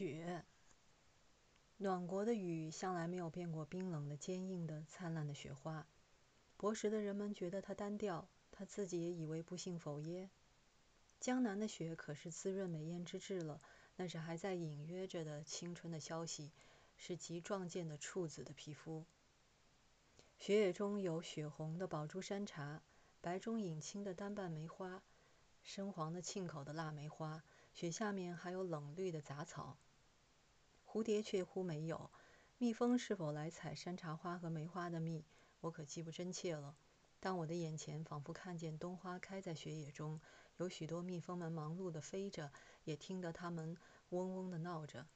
雪。暖国的雨向来没有变过冰冷的、坚硬的、灿烂的雪花。博识的人们觉得它单调，他自己也以为不幸否耶。江南的雪可是滋润美艳之至了，那是还在隐约着的青春的消息，是极壮健的处子的皮肤。雪野中有血红的宝珠山茶，白中隐青的单瓣梅花，深黄的沁口的腊梅花。雪下面还有冷绿的杂草。蝴蝶却乎没有，蜜蜂是否来采山茶花和梅花的蜜，我可记不真切了。但我的眼前仿佛看见冬花开在雪野中，有许多蜜蜂们忙碌地飞着，也听得它们嗡嗡地闹着。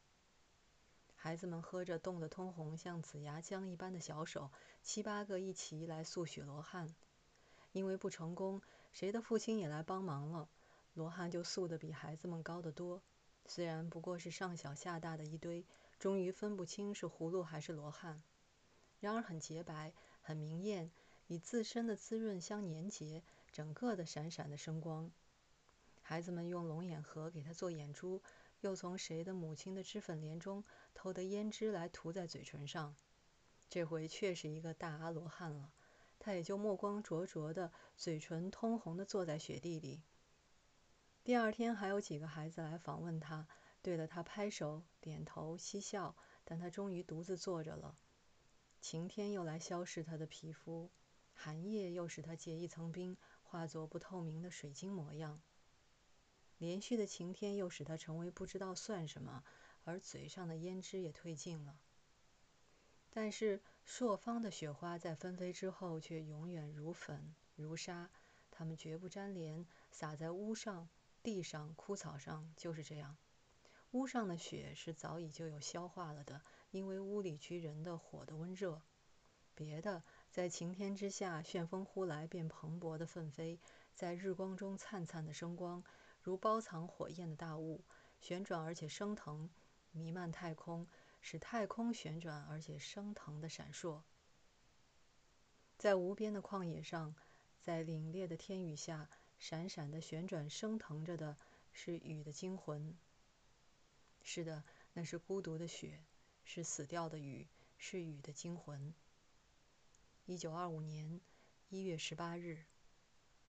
孩子们喝着冻得通红像紫牙浆一般的小手，七八个一齐来塑雪罗汉。因为不成功，谁的父亲也来帮忙了，罗汉就塑得比孩子们高得多。虽然不过是上小下大的一堆，终于分不清是葫芦还是罗汉。然而很洁白，很明艳，以自身的滋润相粘结，整个的闪闪的生光。孩子们用龙眼核给他做眼珠，又从谁的母亲的脂粉莲中偷得胭脂来涂在嘴唇上。这回却是一个大阿罗汉了，他也就目光灼灼的，嘴唇通红的坐在雪地里。第二天还有几个孩子来访问他，对着他拍手、点头、嬉笑，但他终于独自坐着了。晴天又来消蚀他的皮肤，寒夜又使他结一层冰，化作不透明的水晶模样。连续的晴天又使他成为不知道算什么，而嘴上的胭脂也褪尽了。但是朔方的雪花在纷飞之后却永远如粉如沙，它们绝不粘连，洒在屋上。地上、枯草上就是这样。屋上的雪是早已就有消化了的，因为屋里居人的火的温热。别的在晴天之下，旋风呼来便蓬勃的奋飞，在日光中灿灿的生光，如包藏火焰的大雾，旋转而且升腾，弥漫太空，使太空旋转而且升腾的闪烁。在无边的旷野上，在凛冽的天宇下。闪闪的旋转升腾着的是雨的精魂。是的，那是孤独的雪，是死掉的雨，是雨的精魂。一九二五年一月十八日。